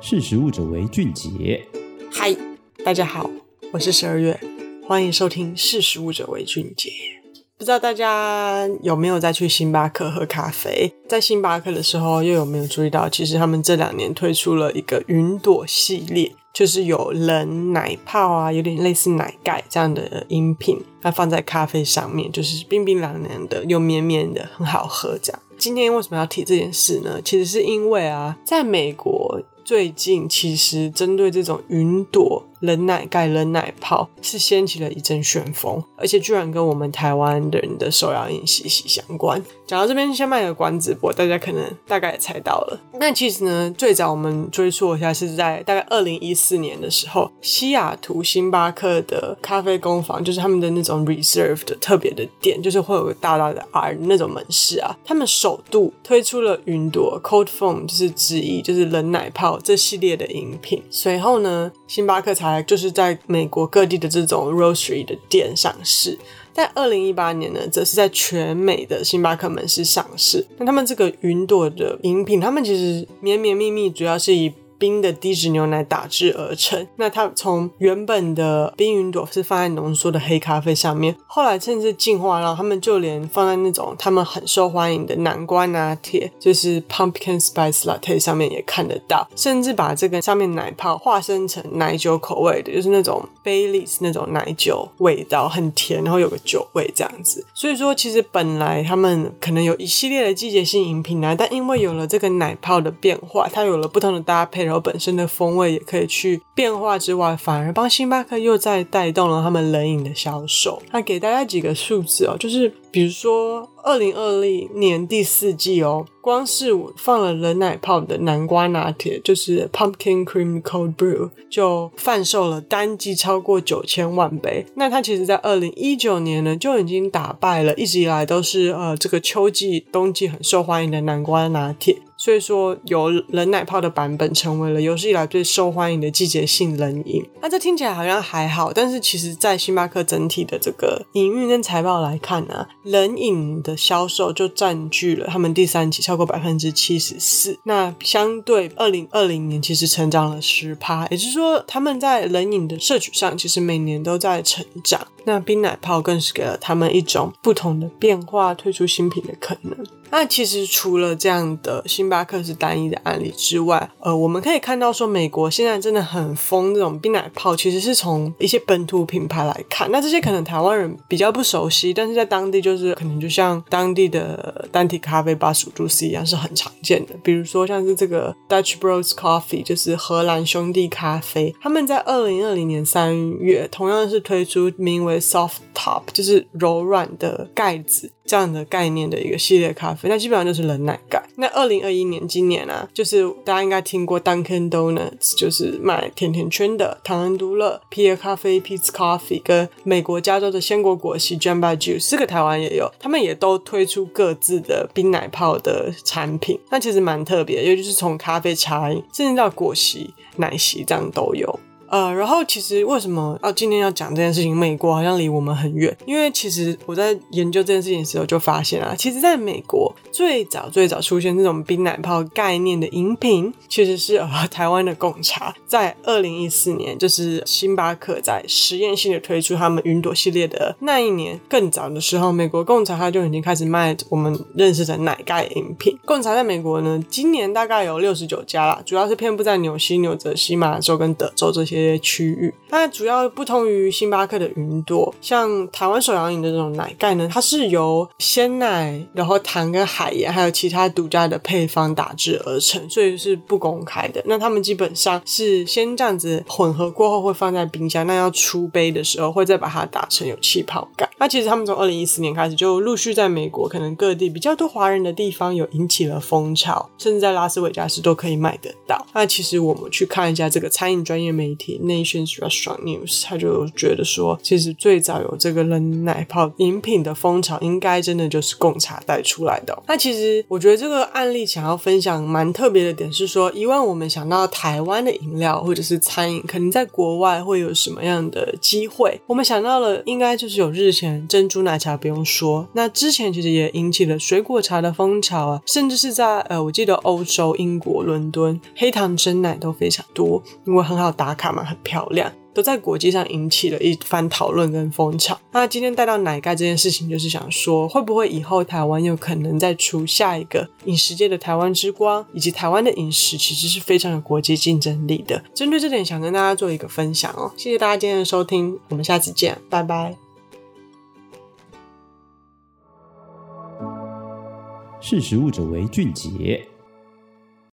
识食物者为俊杰。嗨，大家好，我是十二月，欢迎收听《识食物者为俊杰》。不知道大家有没有再去星巴克喝咖啡？在星巴克的时候，又有没有注意到，其实他们这两年推出了一个云朵系列，就是有冷奶泡啊，有点类似奶盖这样的饮品，它放在咖啡上面，就是冰冰凉凉的，又绵绵的，很好喝。这样，今天为什么要提这件事呢？其实是因为啊，在美国最近，其实针对这种云朵。冷奶盖、冷奶泡是掀起了一阵旋风，而且居然跟我们台湾人的手摇饮息息相关。讲到这边，先卖个关子，不过大家可能大概也猜到了。那其实呢，最早我们追溯一下，是在大概二零一四年的时候，西雅图星巴克的咖啡工坊，就是他们的那种 reserve 的特别的店，就是会有个大大的 R 那种门市啊，他们首度推出了云朵 cold foam，就是之一就是冷奶泡这系列的饮品。随后呢，星巴克就是在美国各地的这种 roastery 的店上市，在二零一八年呢，则是在全美的星巴克门市上市。那他们这个云朵的饮品，他们其实绵绵密密，主要是以冰的低脂牛奶打制而成。那它从原本的冰云朵是放在浓缩的黑咖啡上面，后来甚至进化到他们就连放在那种他们很受欢迎的南瓜拿铁，就是 pumpkin spice latte 上面也看得到。甚至把这个上面奶泡化身成奶酒口味的，就是那种 Baileys 那种奶酒味道，很甜，然后有个酒味这样子。所以说，其实本来他们可能有一系列的季节性饮品啊，但因为有了这个奶泡的变化，它有了不同的搭配。然后本身的风味也可以去变化之外，反而帮星巴克又再带动了他们冷饮的销售。那给大家几个数字哦，就是比如说二零二零年第四季哦，光是我放了冷奶泡的南瓜拿铁，就是 Pumpkin Cream Cold Brew，就贩售了单季超过九千万杯。那它其实在二零一九年呢，就已经打败了一直以来都是呃这个秋季、冬季很受欢迎的南瓜拿铁。所以说，有冷奶泡的版本成为了有史以来最受欢迎的季节性冷饮。那这听起来好像还好，但是其实，在星巴克整体的这个营运跟财报来看呢、冷饮的销售就占据了他们第三季超过百分之七十四。那相对二零二零年，其实成长了十趴，也就是说，他们在冷饮的摄取上，其实每年都在成长。那冰奶泡更是给了他们一种不同的变化，推出新品的可能。那其实除了这样的星巴克是单一的案例之外，呃，我们可以看到说，美国现在真的很疯这种冰奶泡，其实是从一些本土品牌来看。那这些可能台湾人比较不熟悉，但是在当地就是可能就像当地的单体咖啡巴蜀度丝一样，是很常见的。比如说像是这个 Dutch Bros Coffee，就是荷兰兄弟咖啡，他们在二零二零年三月同样是推出名为 Soft Top，就是柔软的盖子这样的概念的一个系列咖啡，那基本上就是冷奶盖。那二零二一年今年啊，就是大家应该听过 Dunkin' Donuts，就是卖甜甜圈的糖恩都乐、皮尔咖啡 Peet's Coffee 跟美国加州的鲜果果昔 Jamba Juice，这个台湾也有，他们也都推出各自的冰奶泡的产品。那其实蛮特别的，尤其是从咖啡茶，甚至到果昔、奶昔这样都有。呃，然后其实为什么要今天要讲这件事情？美国好像离我们很远，因为其实我在研究这件事情的时候就发现啊，其实在美国最早最早出现这种冰奶泡概念的饮品，其实是呃台湾的贡茶。在二零一四年，就是星巴克在实验性的推出他们云朵系列的那一年，更早的时候，美国贡茶它就已经开始卖我们认识的奶盖饮品。贡茶在美国呢，今年大概有六十九家啦，主要是遍布在纽西、纽泽西、马州跟德州这些。些区域，它主要不同于星巴克的云朵，像台湾手摇饮的这种奶盖呢，它是由鲜奶，然后糖跟海盐，还有其他独家的配方打制而成，所以是不公开的。那他们基本上是先这样子混合过后会放在冰箱，那要出杯的时候会再把它打成有气泡感。那其实他们从二零一四年开始就陆续在美国可能各地比较多华人的地方有引起了风潮，甚至在拉斯维加斯都可以买得到。那其实我们去看一下这个餐饮专业媒体。Nations Restaurant News，他就觉得说，其实最早有这个冷奶泡饮品的风潮，应该真的就是贡茶带出来的。那其实我觉得这个案例想要分享蛮特别的点是说，以往我们想到台湾的饮料或者是餐饮，可能在国外会有什么样的机会？我们想到了，应该就是有日前珍珠奶茶不用说，那之前其实也引起了水果茶的风潮啊，甚至是在呃，我记得欧洲、英国、伦敦，黑糖珍奶都非常多，因为很好打卡嘛很漂亮。都在国际上引起了一番讨论跟风潮。那今天带到奶盖这件事情，就是想说，会不会以后台湾有可能再出下一个饮食界的台湾之光，以及台湾的饮食其实是非常有国际竞争力的。针对这点，想跟大家做一个分享哦。谢谢大家今天的收听，我们下次见，拜拜。识食物者为俊杰。